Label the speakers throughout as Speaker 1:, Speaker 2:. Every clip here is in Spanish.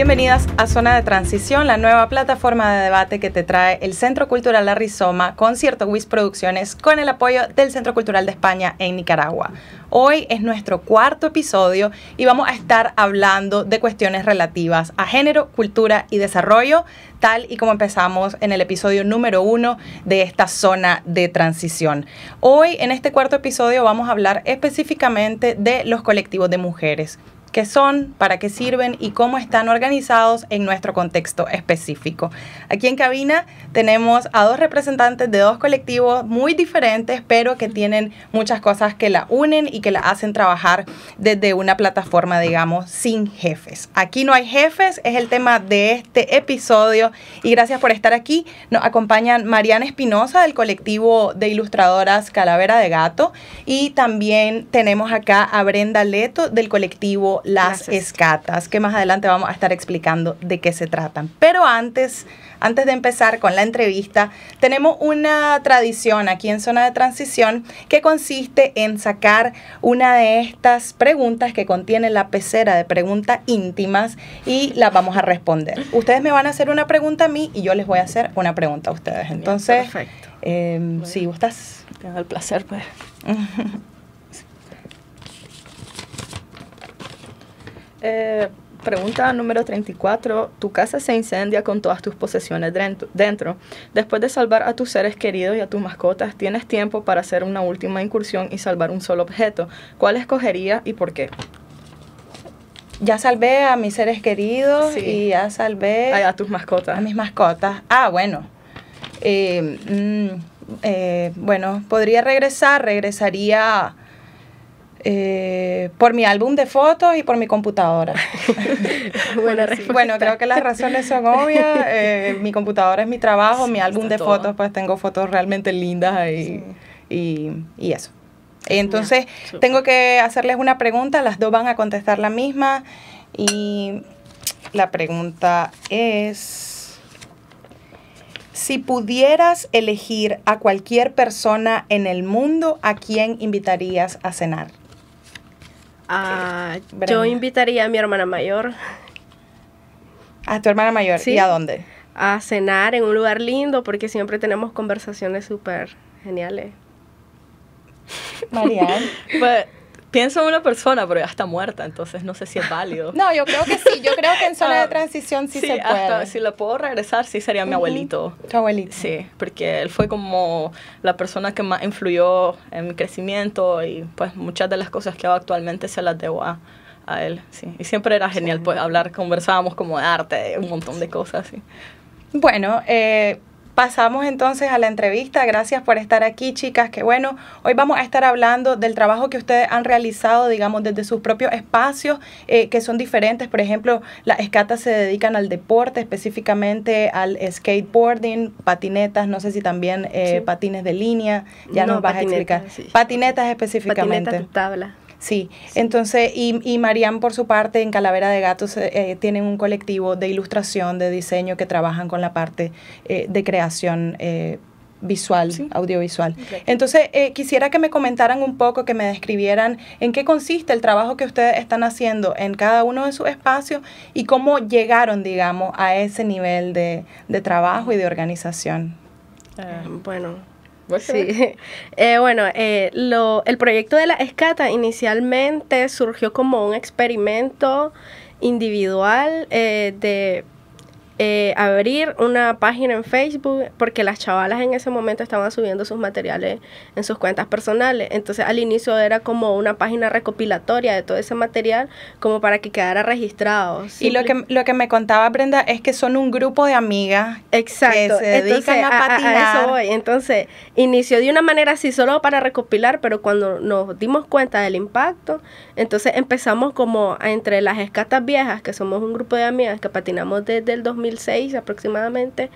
Speaker 1: Bienvenidas a Zona de Transición, la nueva plataforma de debate que te trae el Centro Cultural La Rizoma, Concierto WIS Producciones, con el apoyo del Centro Cultural de España en Nicaragua. Hoy es nuestro cuarto episodio y vamos a estar hablando de cuestiones relativas a género, cultura y desarrollo, tal y como empezamos en el episodio número uno de esta zona de transición. Hoy, en este cuarto episodio, vamos a hablar específicamente de los colectivos de mujeres qué son, para qué sirven y cómo están organizados en nuestro contexto específico. Aquí en cabina tenemos a dos representantes de dos colectivos muy diferentes, pero que tienen muchas cosas que la unen y que la hacen trabajar desde una plataforma, digamos, sin jefes. Aquí no hay jefes, es el tema de este episodio y gracias por estar aquí. Nos acompañan Mariana Espinosa del colectivo de ilustradoras Calavera de Gato y también tenemos acá a Brenda Leto del colectivo las escatas, que más adelante vamos a estar explicando de qué se tratan. Pero antes, antes de empezar con la entrevista, tenemos una tradición aquí en Zona de Transición que consiste en sacar una de estas preguntas que contiene la pecera de preguntas íntimas y las vamos a responder. Ustedes me van a hacer una pregunta a mí y yo les voy a hacer una pregunta a ustedes. Entonces, Perfecto. Eh, si gustas.
Speaker 2: Tengo el placer, pues. Eh, pregunta número 34. Tu casa se incendia con todas tus posesiones dentro. Después de salvar a tus seres queridos y a tus mascotas, tienes tiempo para hacer una última incursión y salvar un solo objeto. ¿Cuál escogería y por qué?
Speaker 1: Ya salvé a mis seres queridos y ya salvé...
Speaker 2: a tus mascotas.
Speaker 1: A mis mascotas. Ah, bueno. Eh, mm, eh, bueno, podría regresar, regresaría eh, por mi álbum de fotos y por mi computadora. bueno, creo que las razones son obvias. Eh, mi computadora es mi trabajo, mi álbum de fotos, pues tengo fotos realmente lindas ahí y, y, eso. Entonces, tengo que hacerles una pregunta, las dos van a contestar la misma y la pregunta es, si pudieras elegir a cualquier persona en el mundo, ¿a quién invitarías a cenar?
Speaker 3: Ah, yo invitaría a mi hermana mayor.
Speaker 1: ¿A tu hermana mayor? ¿Y a dónde?
Speaker 3: A cenar en un lugar lindo porque siempre tenemos conversaciones súper geniales.
Speaker 1: Marianne.
Speaker 2: pues pienso en una persona, pero ya está muerta, entonces no sé si es válido.
Speaker 1: No, yo creo que sí, yo creo que en zona de ah, transición sí, se puede.
Speaker 2: si la puedo regresar, sí sería mi abuelito.
Speaker 1: Tu abuelito.
Speaker 2: Sí, porque él fue como la persona que más influyó en mi crecimiento y pues muchas de las cosas que hago actualmente se las debo a, a él, sí. Y siempre era genial, pues hablar, conversábamos como de arte, un montón de cosas, sí.
Speaker 1: Bueno, eh, Pasamos entonces a la entrevista. Gracias por estar aquí, chicas. Que bueno, hoy vamos a estar hablando del trabajo que ustedes han realizado, digamos, desde sus propios espacios, eh, que son diferentes. Por ejemplo, las escatas se dedican al deporte, específicamente al skateboarding, patinetas, no sé si también eh, patines de línea. Ya nos vas a explicar. Patinetas específicamente.
Speaker 3: Patinetas de tabla.
Speaker 1: Sí, entonces, y, y Mariam por su parte en Calavera de Gatos eh, eh, tienen un colectivo de ilustración, de diseño que trabajan con la parte eh, de creación visual, audiovisual. Entonces, quisiera que me comentaran un poco, que me describieran en qué consiste el trabajo que ustedes están haciendo en cada uno de sus espacios y cómo llegaron, digamos, a ese nivel de, de trabajo y de organización.
Speaker 3: bueno, Sí. Eh, bueno, eh, lo, el proyecto de la escata inicialmente surgió como un experimento individual eh, de eh, abrir una página en Facebook porque las chavalas en ese momento estaban subiendo sus materiales en sus cuentas personales. Entonces al inicio era como una página recopilatoria de todo ese material como para que quedara registrado.
Speaker 1: Y lo que, lo que me contaba Brenda es que son un grupo de amigas
Speaker 3: Exacto.
Speaker 1: que se dedican a, patinar.
Speaker 3: A, eso voy. Entonces inició de una manera así solo para recopilar, pero cuando nos dimos cuenta del impacto, entonces empezamos como entre las escatas viejas, que somos un grupo de amigas que patinamos desde el 2000 aproximadamente,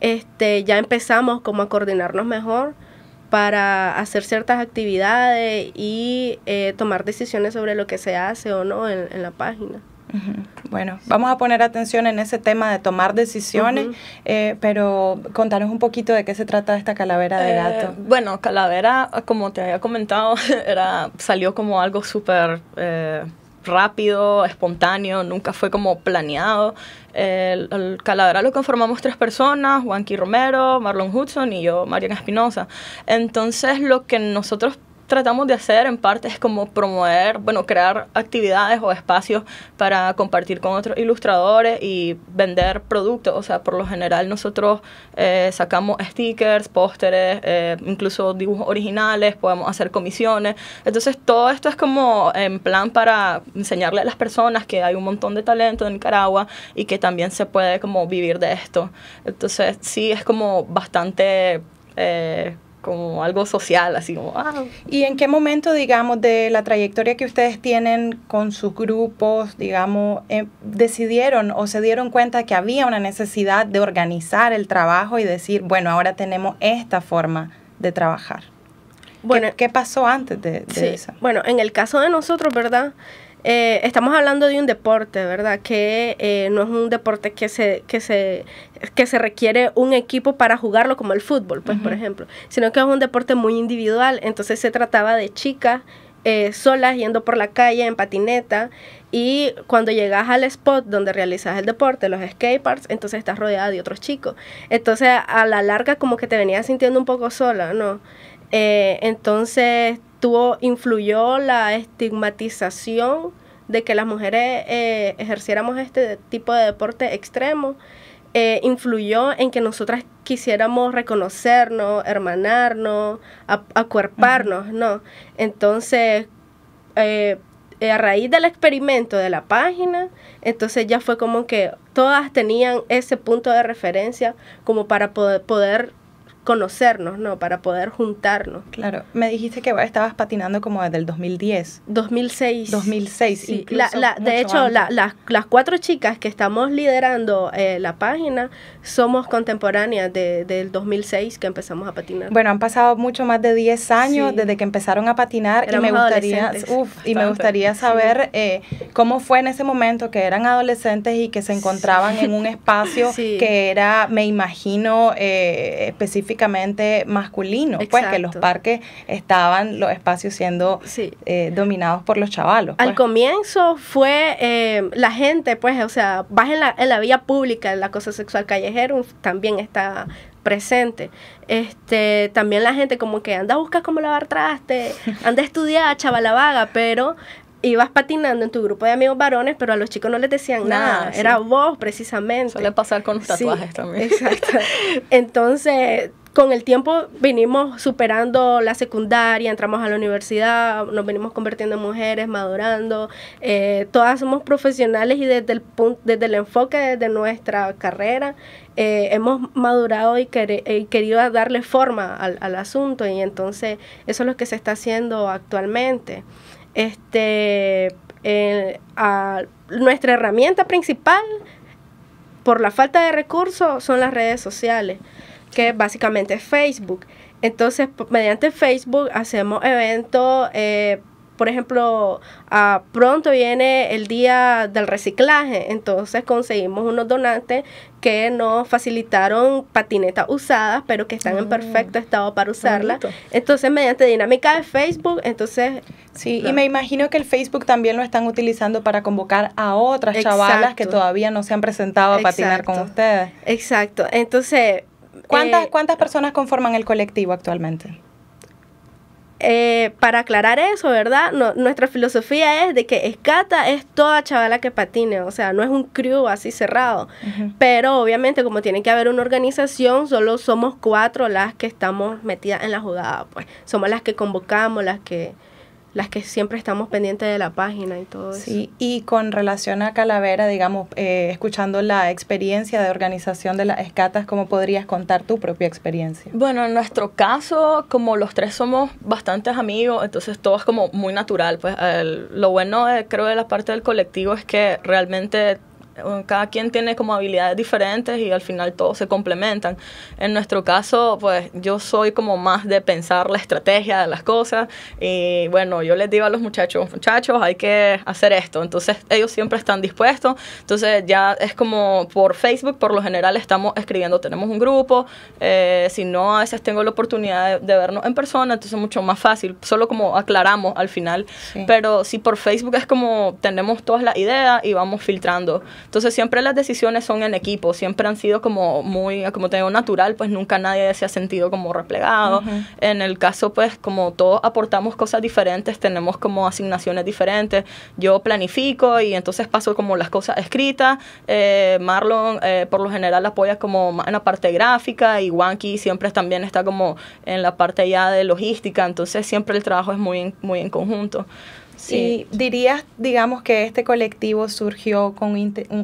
Speaker 3: este, ya empezamos como a coordinarnos mejor para hacer ciertas actividades y eh, tomar decisiones sobre lo que se hace o no en, la página.
Speaker 1: Bueno, vamos a poner atención en ese tema de tomar decisiones, eh, pero contanos un poquito de qué se trata esta calavera de eh, gato.
Speaker 2: bueno, calavera, como te había comentado, era, salió como algo súper rápido, espontáneo, nunca fue como planeado. El, el, lo conformamos tres personas, Juanqui Romero, Marlon Hudson y yo, Mariana Espinosa. Entonces lo que nosotros tratamos de hacer en parte es como promover, bueno, crear actividades o espacios para compartir con otros ilustradores y vender productos. O sea, por lo general nosotros eh, sacamos stickers, pósteres, eh, incluso dibujos originales, podemos hacer comisiones. Entonces todo esto es como en plan para enseñarle a las personas que hay un montón de talento en Nicaragua y que también se puede como vivir de esto. Entonces sí es como bastante... Eh, como algo social, así como... Ah.
Speaker 1: ¿Y en qué momento, digamos, de la trayectoria que ustedes tienen con sus grupos, digamos, eh, decidieron o se dieron cuenta que había una necesidad de organizar el trabajo y decir, bueno, ahora tenemos esta forma de trabajar? Bueno, ¿Qué, pasó antes de, de eso?
Speaker 3: Bueno, en el caso de nosotros, ¿verdad? Eh, estamos hablando de un deporte, ¿verdad? Que eh, no es un deporte que se, que, se, que se requiere un equipo para jugarlo como el fútbol, pues, por ejemplo, sino que es un deporte muy individual. Entonces se trataba de chicas eh, solas yendo por la calle en patineta y cuando llegas al spot donde realizas el deporte, los skateparks, entonces estás rodeada de otros chicos. Entonces a la larga como que te venías sintiendo un poco sola, ¿no? entonces tuvo, influyó la estigmatización de que las mujeres eh, ejerciéramos este tipo de deporte extremo, eh, influyó en que nosotras quisiéramos reconocernos, hermanarnos, acuerparnos, ¿no? Entonces, eh, a raíz del experimento de la página, entonces ya fue como que todas tenían ese punto de referencia como para poder, poder conocernos, ¿no? Para poder juntarnos.
Speaker 1: Claro, me dijiste que estabas patinando como desde el 2010.
Speaker 3: 2006.
Speaker 1: 2006,
Speaker 3: sí. La, de hecho, las cuatro chicas que estamos liderando eh, la página somos contemporáneas de, del 2006 que empezamos a patinar.
Speaker 1: Bueno, han pasado mucho más de 10 años desde que empezaron a patinar y me gustaría, uf, y me gustaría saber eh, cómo fue en ese momento que eran adolescentes y que se encontraban en un espacio que era, me imagino, eh, específico masculino, pues que los parques estaban los espacios siendo eh, dominados por los chavalos.
Speaker 3: Al pues. comienzo fue eh, la gente, pues, o sea, vas en la, en la vía pública, el acoso sexual callejero también está presente. Este, también la gente como que anda a buscar cómo lavar traste, anda a estudiar, chavala vaga, pero ibas patinando en tu grupo de amigos varones, pero a los chicos no les decían nada, era vos precisamente.
Speaker 2: Suele pasar con los tatuajes también.
Speaker 3: Exacto. Entonces, con el tiempo vinimos superando la secundaria, entramos a la universidad, nos venimos convirtiendo en mujeres, madurando. Eh, todas somos profesionales y desde el, punto, desde el enfoque de nuestra carrera eh, hemos madurado y, querido darle forma al, asunto y entonces eso es lo que se está haciendo actualmente. Este, eh, nuestra herramienta principal por la falta de recursos son las redes sociales que básicamente es Facebook. Entonces, mediante Facebook hacemos eventos, eh, por ejemplo, pronto viene el día del reciclaje, entonces conseguimos unos donantes que nos facilitaron patinetas usadas, pero que están en perfecto mm. estado para usarlas. Entonces, mediante dinámica de Facebook, entonces...
Speaker 1: Sí, y me imagino que el Facebook también lo están utilizando para convocar a otras chavalas que todavía no se han presentado a patinar con ustedes.
Speaker 3: Exacto, entonces
Speaker 1: ¿Cuántas, eh, ¿Cuántas personas conforman el colectivo actualmente?
Speaker 3: Eh, para aclarar eso, ¿verdad? nuestra filosofía es de que Escata es toda chavala que patine, o sea, no es un crew así cerrado, pero obviamente como tiene que haber una organización, solo somos cuatro las que estamos metidas en la jugada, pues somos las que convocamos, las que las que siempre estamos pendientes de la página y todo eso.
Speaker 1: Sí, y con relación a Calavera, digamos, eh, escuchando la experiencia de organización de las escatas, ¿cómo podrías contar tu propia experiencia?
Speaker 2: Bueno, en nuestro caso, como los tres somos bastantes amigos, entonces todo es como muy natural. Pues lo bueno, creo, de la parte del colectivo es que realmente cada quien tiene como habilidades diferentes y al final todos se complementan. En nuestro caso, pues yo soy como más de pensar la estrategia de las cosas y bueno, yo les digo a los muchachos, muchachos, hay que hacer esto. Entonces ellos siempre están dispuestos. Entonces ya es como por Facebook, por lo general estamos escribiendo, tenemos un grupo. Eh, si no, a veces tengo la oportunidad de, vernos en persona, entonces es mucho más fácil. Solo como aclaramos al final. Pero si por Facebook es como tenemos todas las ideas y vamos filtrando. Entonces siempre las decisiones son en equipo, siempre han sido como muy, como te digo, natural, pues nunca nadie se ha sentido como replegado. En el caso, pues como todos aportamos cosas diferentes, tenemos como asignaciones diferentes. Yo planifico y entonces paso como las cosas escritas. Eh, Marlon eh, por lo general apoya como en la parte gráfica y Wanky siempre también está como en la parte ya de logística, entonces siempre el trabajo es muy, muy en conjunto.
Speaker 1: Sí. dirías, digamos, que este colectivo surgió con,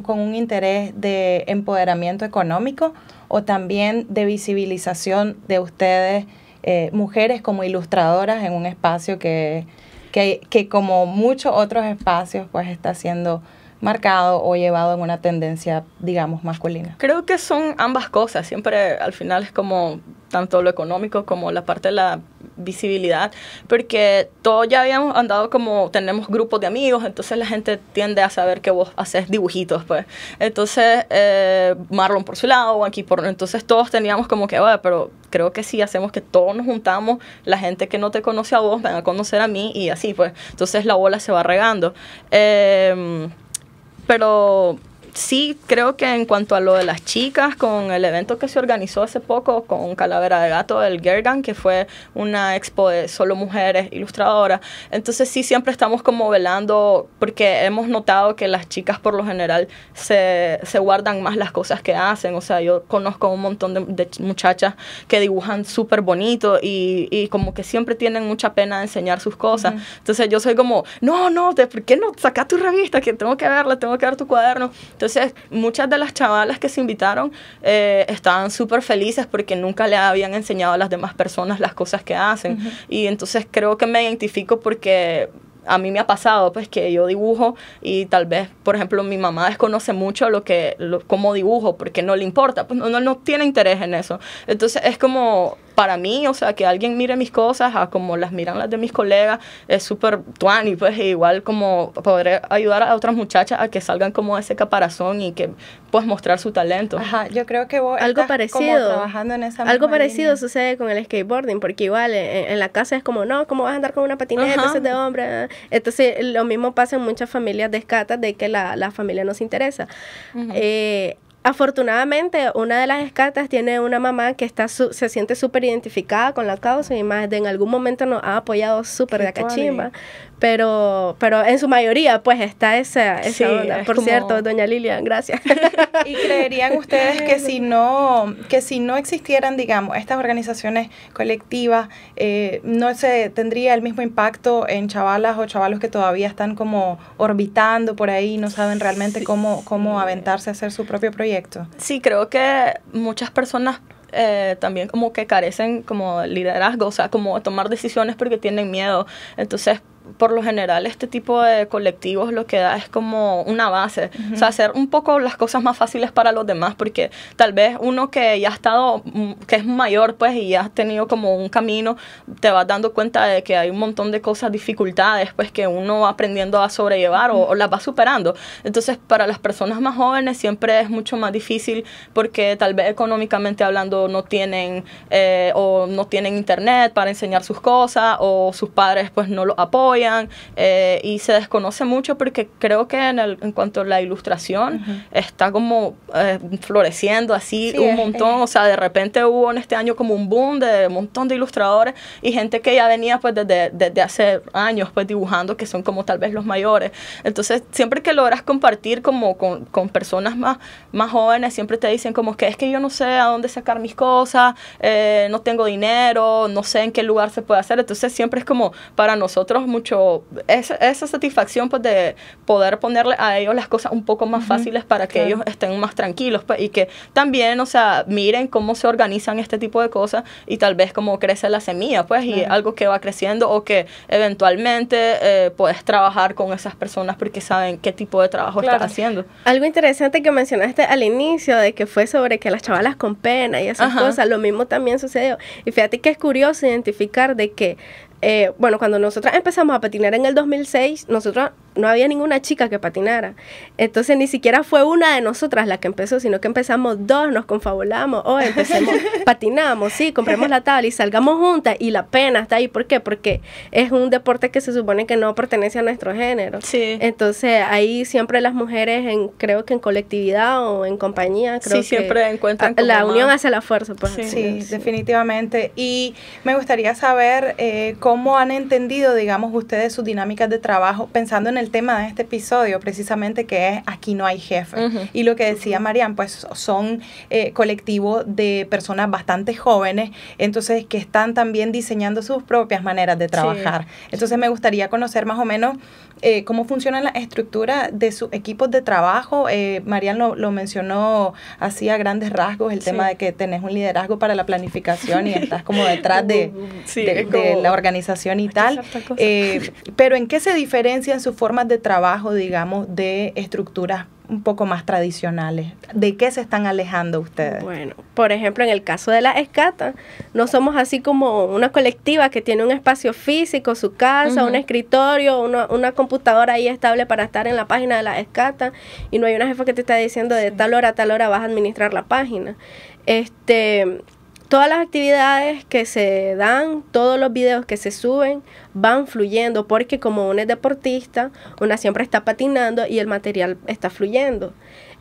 Speaker 1: con un interés de empoderamiento económico o también de visibilización de ustedes, eh, mujeres como ilustradoras en un espacio que, que, que, como muchos otros espacios, pues está siendo marcado o llevado en una tendencia, digamos, masculina?
Speaker 2: Creo que son ambas cosas. Siempre al final es como tanto lo económico como la parte de la visibilidad, porque todos ya habíamos andado como, tenemos grupos de amigos, entonces la gente tiende a saber que vos haces dibujitos, pues. Entonces, eh, Marlon por su lado, aquí por... Entonces todos teníamos como que, bueno, pero creo que si hacemos que todos nos juntamos, la gente que no te conoce a vos van a conocer a mí y así, pues. Entonces la bola se va regando. Eh, pero sí, creo que en cuanto a lo de las chicas, con el evento que se organizó hace poco con Calavera de Gato del Gergan, que fue una expo de solo mujeres ilustradoras, entonces sí siempre estamos como velando, porque hemos notado que las chicas por lo general se, se guardan más las cosas que hacen, o sea, yo conozco un montón de, muchachas que dibujan súper bonito y, y, como que siempre tienen mucha pena de enseñar sus cosas, entonces yo soy como, no, no, ¿por qué no saca tu revista? Que tengo que verla, tengo que ver tu cuaderno. Entonces, muchas de las chavalas que se invitaron eh, estaban súper felices porque nunca le habían enseñado a las demás personas las cosas que hacen. Y entonces creo que me identifico porque a mí me ha pasado pues que yo dibujo y tal vez por ejemplo mi mamá desconoce mucho lo que lo, cómo dibujo porque no le importa pues no, no, no tiene interés en eso entonces es como para mí, o sea, que alguien mire mis cosas a como las miran las de mis colegas, es súper tuani, pues igual como poder ayudar a otras muchachas a que salgan como de ese caparazón y que pues mostrar su talento.
Speaker 1: Ajá, yo creo que vos
Speaker 3: algo parecido, trabajando en esa Algo parecido sucede con el skateboarding, porque igual en, la casa es como, no, ¿cómo vas a andar con una patineta? Eso es de hombre. Entonces, lo mismo pasa en muchas familias de escatas de que la, la familia nos interesa. eh, Afortunadamente, una de las escatas tiene una mamá que está se siente súper identificada con la causa y más de en algún momento nos ha apoyado súper de cachimba. Pero, pero en su mayoría, pues está esa, esa onda. Por cierto, doña Lilian, gracias.
Speaker 1: ¿Y creerían ustedes que si no, que si no existieran, digamos, estas organizaciones colectivas, eh, no se tendría el mismo impacto en chavalas o chavalos que todavía están como orbitando por ahí, no saben realmente cómo, cómo aventarse a hacer su propio proyecto?
Speaker 2: Sí, creo que muchas personas eh, también como que carecen como liderazgo, o sea, como tomar decisiones porque tienen miedo. Entonces, por lo general este tipo de colectivos lo que da es como una base, o sea, hacer un poco las cosas más fáciles para los demás, porque tal vez uno que ya ha estado, mm, que es mayor, pues, y ya has tenido como un camino, te vas dando cuenta de que hay un montón de cosas, dificultades, pues, que uno va aprendiendo a sobrellevar o, las va superando. Entonces, para las personas más jóvenes siempre es mucho más difícil porque tal vez económicamente hablando no tienen eh, o no tienen internet para enseñar sus cosas o sus padres pues no lo apoyan eh, y se desconoce mucho porque creo que en, el, en cuanto a la ilustración está como eh, floreciendo así un montón, o sea, de repente hubo en este año como un boom de un montón de ilustradores y gente que ya venía pues desde, desde hace años pues dibujando que son como tal vez los mayores. Entonces, siempre que logras compartir como con, con personas más, más jóvenes, siempre te dicen como que es que yo no sé a dónde sacar mis cosas, eh, no tengo dinero, no sé en qué lugar se puede hacer. Entonces, siempre es como para nosotros mucho mucho esa, esa satisfacción pues, de poder ponerle a ellos las cosas un poco más fáciles para que ellos estén más tranquilos pues, y que también, o sea, miren cómo se organizan este tipo de cosas y tal vez cómo crece la semilla, pues, y algo que va creciendo o que eventualmente eh, puedes trabajar con esas personas porque saben qué tipo de trabajo estás haciendo.
Speaker 3: Algo interesante que mencionaste al inicio de que fue sobre que las chavalas con pena y esas cosas, lo mismo también sucedió. Y fíjate que es curioso identificar de que eh, bueno, cuando nosotras empezamos a patinar en el 2006, nosotros no había ninguna chica que patinara. Entonces ni siquiera fue una de nosotras la que empezó, sino que empezamos dos, nos confabulamos, o oh, empecemos, patinamos, sí, compremos la tabla y salgamos juntas y la pena está ahí. ¿Por qué? Porque es un deporte que se supone que no pertenece a nuestro género.
Speaker 2: Sí.
Speaker 3: Entonces ahí siempre las mujeres, en, creo que en colectividad o en compañía, creo
Speaker 2: sí, siempre encuentran
Speaker 3: la unión hace la fuerza. Pues,
Speaker 1: sí, definitivamente. Y me gustaría saber eh, cómo han entendido, digamos, ustedes sus dinámicas de trabajo pensando en el tema de este episodio, precisamente que es aquí no hay jefe. Y lo que decía Marian, pues son eh, colectivos de personas bastante jóvenes, entonces que están también diseñando sus propias maneras de trabajar. Entonces me gustaría conocer más o menos eh, cómo funciona la estructura de sus equipos de trabajo. Eh, Marian lo, mencionó así a grandes rasgos, el tema de que tenés un liderazgo para la planificación y estás como detrás de, de, la organización y tal. Eh, pero ¿en qué se diferencian sus formas de trabajo, digamos, de estructuras un poco más tradicionales. ¿De qué se están alejando ustedes?
Speaker 3: Bueno, por ejemplo, en el caso de la escata, no somos así como una colectiva que tiene un espacio físico, su casa, un escritorio, una, una, computadora ahí estable para estar en la página de la escata y no hay una jefa que te está diciendo de tal hora a tal hora vas a administrar la página. Este, todas las actividades que se dan, todos los videos que se suben van fluyendo porque como una es deportista, una siempre está patinando y el material está fluyendo.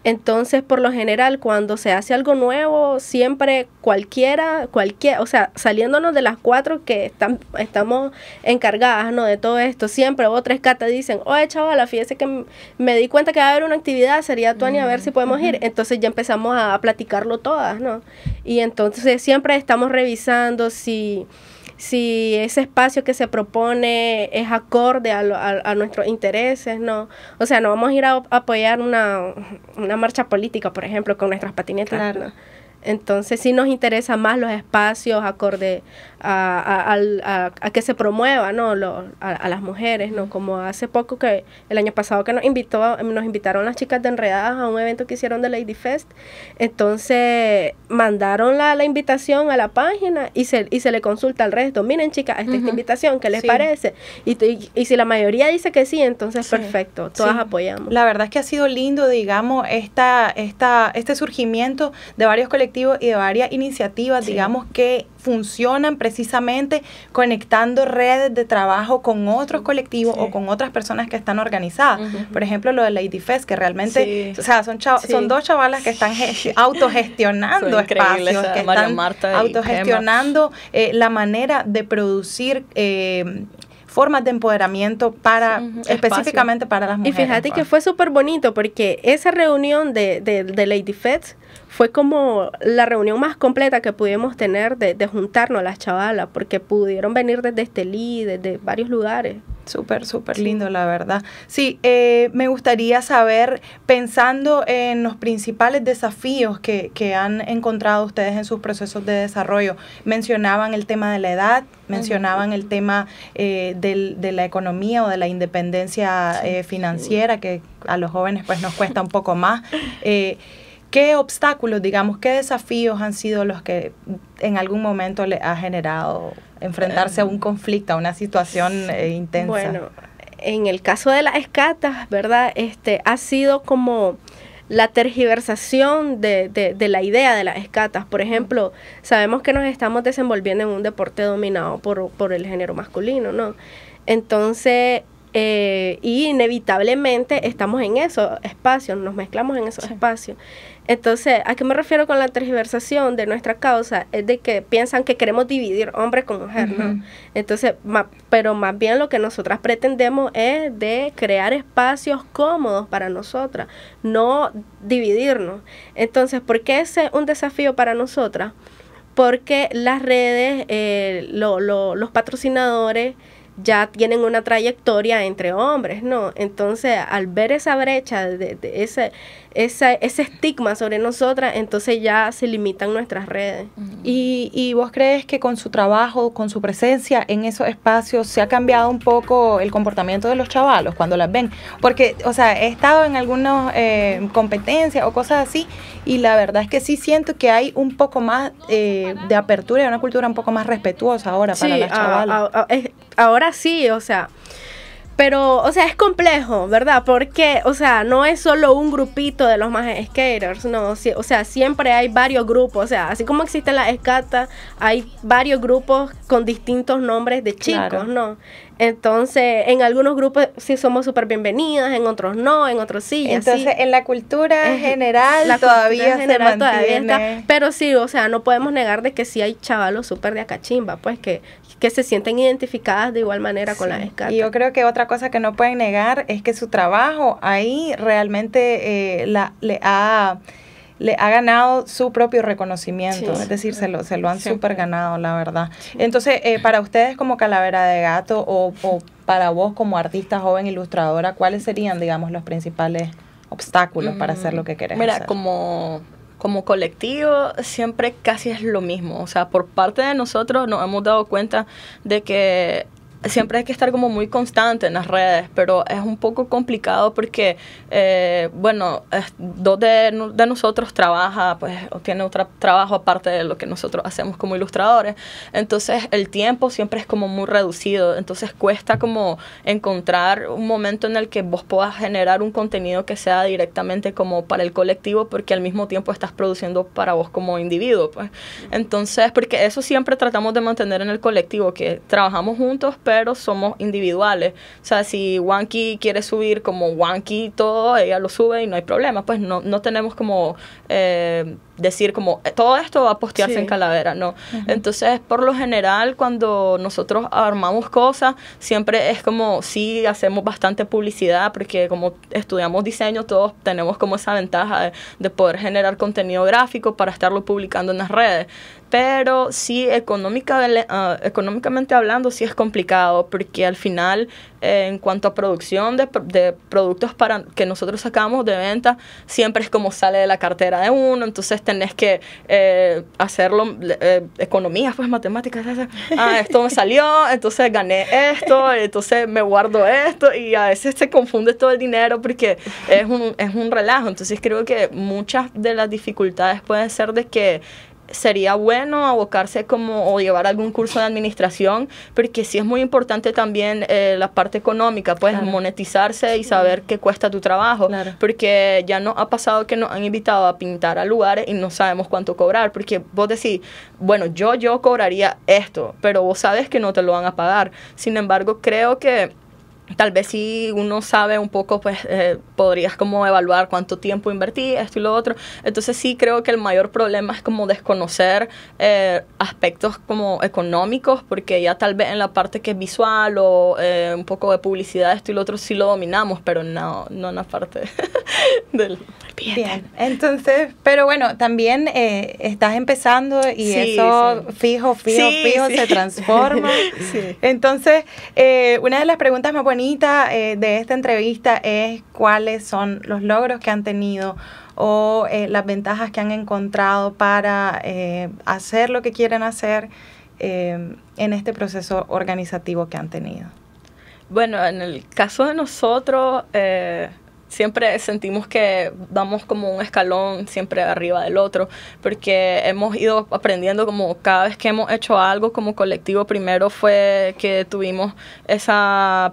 Speaker 3: Entonces, por lo general, cuando se hace algo nuevo, siempre cualquiera, cualquier, o sea, saliéndonos de las cuatro que están, estamos encargadas, ¿no? De todo esto, siempre otras catas dicen, oye, chavala, fíjese que me di cuenta que va a haber una actividad, sería Tony, a ver si podemos ir. Entonces ya empezamos a platicarlo todas, ¿no? Y entonces siempre estamos revisando si si ese espacio que se propone es acorde a, a, nuestros intereses, ¿no? O sea, no vamos a ir a, apoyar una, una, marcha política, por ejemplo, con nuestras patinetas. Claro. Entonces sí nos interesa más los espacios acorde a, a, que se promueva ¿no? a, las mujeres, ¿no? Como hace poco que el año pasado que nos invitó, nos invitaron las chicas de Enredadas a un evento que hicieron de Lady Fest. Entonces mandaron la, la invitación a la página y se, y se le consulta al resto. Miren chicas, esta, esta invitación, ¿qué les parece? Y, y, si la mayoría dice que sí, entonces perfecto, todas apoyamos.
Speaker 1: La verdad es que ha sido lindo, digamos, esta, esta, este surgimiento de varios colectivos y de varias iniciativas, digamos, que funcionan precisamente conectando redes de trabajo con otros colectivos o con otras personas que están organizadas. Por ejemplo, lo de Lady Fest, que realmente, o sea, son, son dos chavalas que están autogestionando espacios, que están autogestionando eh, la manera de producir eh, formas de empoderamiento para específicamente para las mujeres.
Speaker 3: Y fíjate que fue súper bonito porque esa reunión de, de, de Lady Fest fue como la reunión más completa que pudimos tener de, de juntarnos las chavalas, porque pudieron venir desde Estelí, desde varios lugares.
Speaker 1: Súper, súper lindo, la verdad. Sí, eh, me gustaría saber, pensando en los principales desafíos que, que, han encontrado ustedes en sus procesos de desarrollo, mencionaban el tema de la edad, mencionaban el tema eh, del, de la economía o de la independencia eh, financiera, que a los jóvenes pues nos cuesta un poco más. ¿Qué obstáculos, digamos, qué desafíos han sido los que en algún momento le ha generado enfrentarse a un conflicto, a una situación eh, intensa?
Speaker 3: Bueno, en el caso de las escatas, ¿verdad? Este ha sido como la tergiversación de, de, la idea de las escatas. Por ejemplo, sabemos que nos estamos desenvolviendo en un deporte dominado por, por el género masculino, ¿no? Entonces, eh, y inevitablemente estamos en esos espacios, nos mezclamos en esos espacios. Entonces, ¿a qué me refiero con la tergiversación de nuestra causa? Es de que piensan que queremos dividir hombre con mujer, ¿no? Entonces, pero más bien lo que nosotras pretendemos es de crear espacios cómodos para nosotras, no dividirnos. Entonces, ¿por qué ese es un desafío para nosotras? Porque las redes, eh, los patrocinadores, ya tienen una trayectoria entre hombres, ¿no? Entonces, al ver esa brecha, de, ese, ese, ese estigma sobre nosotras, entonces ya se limitan nuestras redes.
Speaker 1: ¿Y, ¿Y vos crees que con su trabajo, con su presencia en esos espacios, se ha cambiado un poco el comportamiento de los chavalos cuando las ven? Porque, o sea, he estado en algunas eh, competencias o cosas así y la verdad es que sí siento que hay un poco más eh, de apertura y una cultura un poco más respetuosa ahora para las chavalas.
Speaker 3: Ahora sí, o sea, pero, o sea, es complejo, ¿verdad? Porque, o sea, no es solo un grupito de los más skaters, no, o sea, siempre hay varios grupos, o sea, así como existen las escatas, hay varios grupos con distintos nombres de chicos, ¿no? Entonces, en algunos grupos sí somos súper bienvenidas, en otros no, en otros sí.
Speaker 1: Entonces, en la cultura general todavía se mantiene.
Speaker 3: pero sí, o sea, no podemos negar de que sí hay chavalos súper de acachimba, pues que, que se sienten identificadas de igual manera con la escala.
Speaker 1: Y yo creo que otra cosa que no pueden negar es que su trabajo ahí realmente eh, la, le ha le ha ganado su propio reconocimiento, es decir, se lo, se lo han súper ganado, la verdad. Entonces, eh, para ustedes como Calavera de Gato o, para vos como artista joven ilustradora, ¿cuáles serían, digamos, los principales obstáculos para hacer lo que querés
Speaker 2: Mira, como como colectivo siempre casi es lo mismo. O sea, por parte de nosotros nos hemos dado cuenta de que siempre hay que estar como muy constante en las redes, pero es un poco complicado porque, eh, bueno, dos de, nosotros trabaja, pues, o tiene otro trabajo aparte de lo que nosotros hacemos como ilustradores, entonces el tiempo siempre es como muy reducido, entonces cuesta como encontrar un momento en el que vos puedas generar un contenido que sea directamente como para el colectivo, porque al mismo tiempo estás produciendo para vos como individuo, pues. Entonces, porque eso siempre tratamos de mantener en el colectivo, que trabajamos juntos, pero somos individuales. O sea, si Wanky quiere subir como Wanky todo, ella lo sube y no hay problema. Pues no, no tenemos como eh, decir como eh, todo esto va a postearse en Calavera, no. Entonces, por lo general, cuando nosotros armamos cosas, siempre es como, sí, hacemos bastante publicidad, porque como estudiamos diseño, todos tenemos como esa ventaja de, poder generar contenido gráfico para estarlo publicando en las redes pero sí económica, uh, económicamente hablando sí es complicado porque al final eh, en cuanto a producción de, de, productos para que nosotros sacamos de venta siempre es como sale de la cartera de uno. Entonces tenés que eh, hacerlo eh, economías pues matemáticas ah esto me salió entonces gané esto entonces me guardo esto. Y a veces se confunde todo el dinero porque es un, es un relajo. Entonces creo que muchas de las dificultades pueden ser de que sería bueno abocarse como o llevar algún curso de administración, porque sí es muy importante también eh, la parte económica, pues monetizarse y saber qué cuesta tu trabajo, porque ya no ha pasado que nos han invitado a pintar a lugares y no sabemos cuánto cobrar, porque vos decís, bueno, yo yo cobraría esto, pero vos sabes que no te lo van a pagar. Sin embargo, creo que tal vez si uno sabe un poco, pues eh, podrías como evaluar cuánto tiempo invertí, esto y lo otro. Entonces sí creo que el mayor problema es como desconocer eh, aspectos como económicos, porque ya tal vez en la parte que es visual o eh, un poco de publicidad, esto y lo otro sí lo dominamos, pero no, no en la parte del
Speaker 1: Bien, entonces, pero bueno, también estás empezando y eso fijo, fijo, fijo se transforma. Entonces, una de las preguntas más bonita eh, de esta entrevista es cuáles son los logros que han tenido o eh, las ventajas que han encontrado para eh, hacer lo que quieren hacer en este proceso organizativo que han tenido.
Speaker 2: Bueno, en el caso de nosotros, siempre sentimos que vamos como un escalón siempre arriba del otro, porque hemos ido aprendiendo como cada vez que hemos hecho algo como colectivo, primero fue que tuvimos esa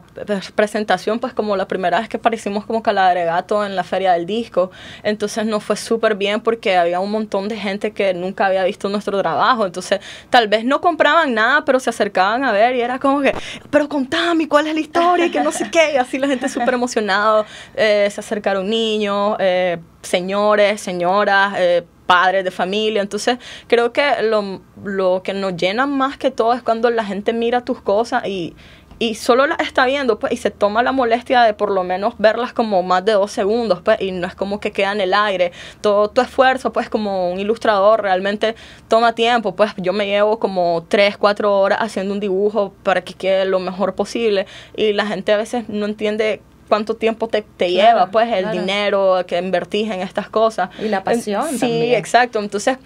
Speaker 2: presentación, pues como la primera vez que aparecimos como Gato en la feria del disco, entonces nos fue súper bien porque había un montón de gente que nunca había visto nuestro trabajo, entonces tal vez no compraban nada, pero se acercaban a ver y era como que, pero contame cuál es la historia y que no sé qué, y así la gente súper emocionada. Eh, se acercaron niños, eh, señores, señoras, eh, padres de familia. Entonces, creo que lo, lo, que nos llena más que todo es cuando la gente mira tus cosas y, y solo las está viendo, pues, y se toma la molestia de por lo menos verlas como más de dos segundos, pues, y no es como que queda en el aire. Todo tu esfuerzo, pues, como un ilustrador, realmente toma tiempo, pues, yo me llevo como tres, cuatro horas haciendo un dibujo para que quede lo mejor posible, y la gente a veces no entiende cuánto tiempo te, te lleva, pues, el dinero que invertís en estas cosas.
Speaker 1: Y la pasión.
Speaker 2: Sí, exacto. Entonces,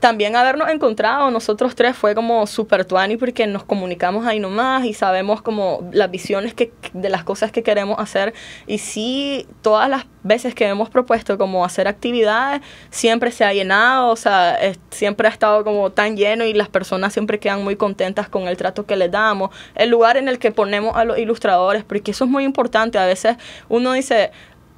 Speaker 2: también habernos encontrado nosotros tres fue como súper tuani porque nos comunicamos ahí nomás y sabemos como las visiones que, de las cosas que queremos hacer. Y sí, todas las veces que hemos propuesto como hacer actividades, siempre se ha llenado, o sea, siempre ha estado como tan lleno y las personas siempre quedan muy contentas con el trato que les damos, el lugar en el que ponemos a los ilustradores, porque eso es muy importante, a veces uno dice,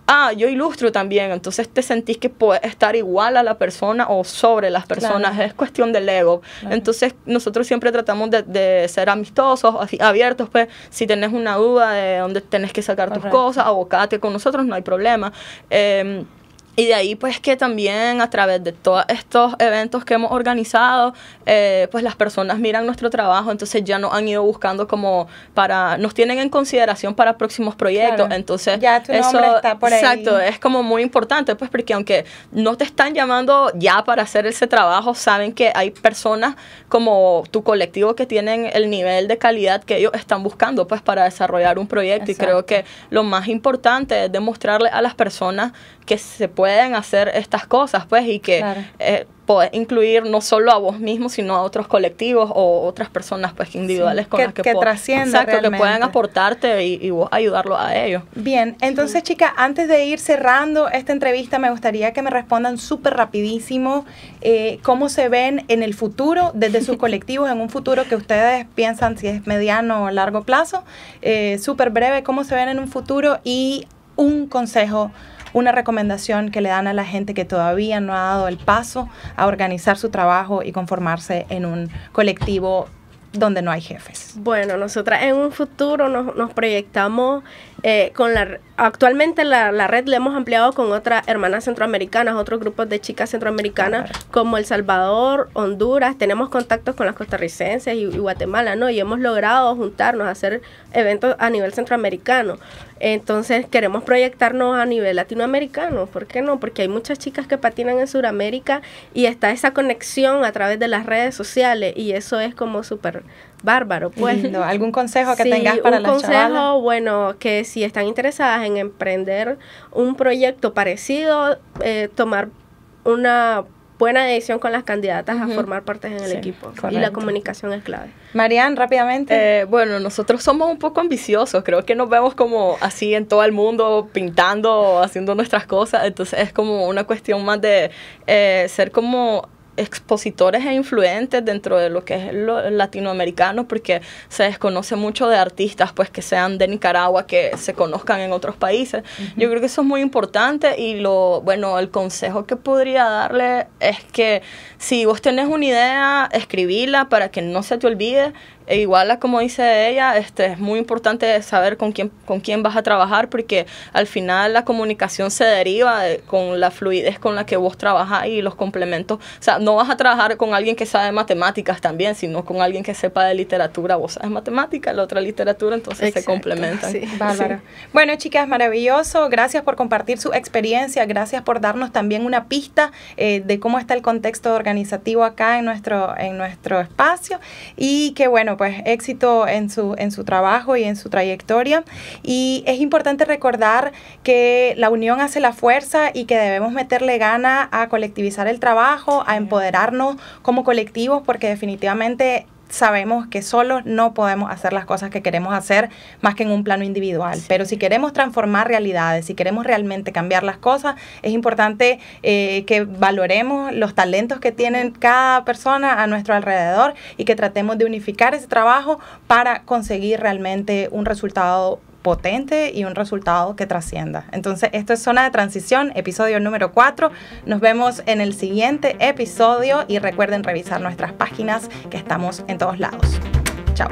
Speaker 2: ah, yo ilustro también, entonces te sentís que puedes estar igual a la persona o sobre las personas, es cuestión del ego. Entonces nosotros siempre tratamos de, ser amistosos, así, abiertos, pues. Si tenés una duda de dónde tenés que sacar tus cosas, abocate con nosotros, no hay problema. Eh, y de ahí pues que también a través de todos estos eventos que hemos organizado, eh, pues las personas miran nuestro trabajo, entonces ya nos han ido buscando como para, nos tienen en consideración para próximos proyectos, entonces
Speaker 1: ya tu eso, está por
Speaker 2: exacto, es como muy importante pues porque aunque no te están llamando ya para hacer ese trabajo, saben que hay personas como tu colectivo que tienen el nivel de calidad que ellos están buscando pues para desarrollar un proyecto. Y creo que lo más importante es demostrarle a las personas que se pueden hacer estas cosas, pues, y que eh, puedes incluir no solo a vos mismo, sino a otros colectivos o otras personas, pues, individuales con
Speaker 1: que,
Speaker 2: las que,
Speaker 1: que Exacto,
Speaker 2: que pueden aportarte y, vos ayudarlo a ellos.
Speaker 1: Bien, entonces, chicas, antes de ir cerrando esta entrevista, me gustaría que me respondan súper rapidísimo eh, cómo se ven en el futuro, desde sus colectivos, en un futuro que ustedes piensan si es mediano o largo plazo, eh, súper breve, cómo se ven en un futuro y un consejo una recomendación que le dan a la gente que todavía no ha dado el paso a organizar su trabajo y conformarse en un colectivo donde no hay jefes?
Speaker 3: Bueno, nosotras en un futuro nos, nos proyectamos eh, con la actualmente la, la, red la hemos ampliado con otras hermanas centroamericanas, otros grupos de chicas centroamericanas como El Salvador, Honduras, tenemos contactos con las costarricenses y, Guatemala, ¿no? Y hemos logrado juntarnos, a hacer eventos a nivel centroamericano. Entonces queremos proyectarnos a nivel latinoamericano, ¿por qué no? Porque hay muchas chicas que patinan en Sudamérica y está esa conexión a través de las redes sociales y eso es como súper bárbaro, pues.
Speaker 1: ¿Algún consejo que tengas para las
Speaker 3: Un consejo, bueno, que si están interesadas en emprender un proyecto parecido, eh, tomar una buena decisión con las candidatas a formar parte en el equipo. Y la comunicación es clave.
Speaker 1: Marian, rápidamente.
Speaker 2: Eh, bueno, nosotros somos un poco ambiciosos. Creo que nos vemos como así en todo el mundo, pintando, haciendo nuestras cosas. Entonces es como una cuestión más de eh, ser como expositores e influentes dentro de lo que es lo latinoamericano porque se desconoce mucho de artistas pues que sean de Nicaragua que se conozcan en otros países. Yo creo que eso es muy importante y lo bueno el consejo que podría darle es que si vos tenés una idea escribirla para que no se te olvide. E igual, como dice ella, este, es muy importante saber con quién, con quién vas a trabajar porque al final la comunicación se deriva con la fluidez con la que vos trabajas y los complementos. O sea, no vas a trabajar con alguien que sabe matemáticas también, sino con alguien que sepa de literatura. Vos sabes matemáticas, la otra literatura, entonces se complementan. Sí.
Speaker 1: Bueno, chicas, maravilloso. Gracias por compartir su experiencia. Gracias por darnos también una pista eh, de cómo está el contexto organizativo acá en nuestro, en nuestro espacio. Y que bueno, pues éxito en su, en su trabajo y en su trayectoria. Y es importante recordar que la unión hace la fuerza y que debemos meterle gana a colectivizar el trabajo, a empoderarnos como colectivos, porque definitivamente sabemos que solo no podemos hacer las cosas que queremos hacer más que en un plano individual. Pero si queremos transformar realidades, si queremos realmente cambiar las cosas, es importante eh, que valoremos los talentos que tienen cada persona a nuestro alrededor y que tratemos de unificar ese trabajo para conseguir realmente un resultado potente y un resultado que trascienda. Entonces, esto es Zona de Transición, episodio número 4. Nos vemos en el siguiente episodio y recuerden revisar nuestras páginas que estamos en todos lados. Chao.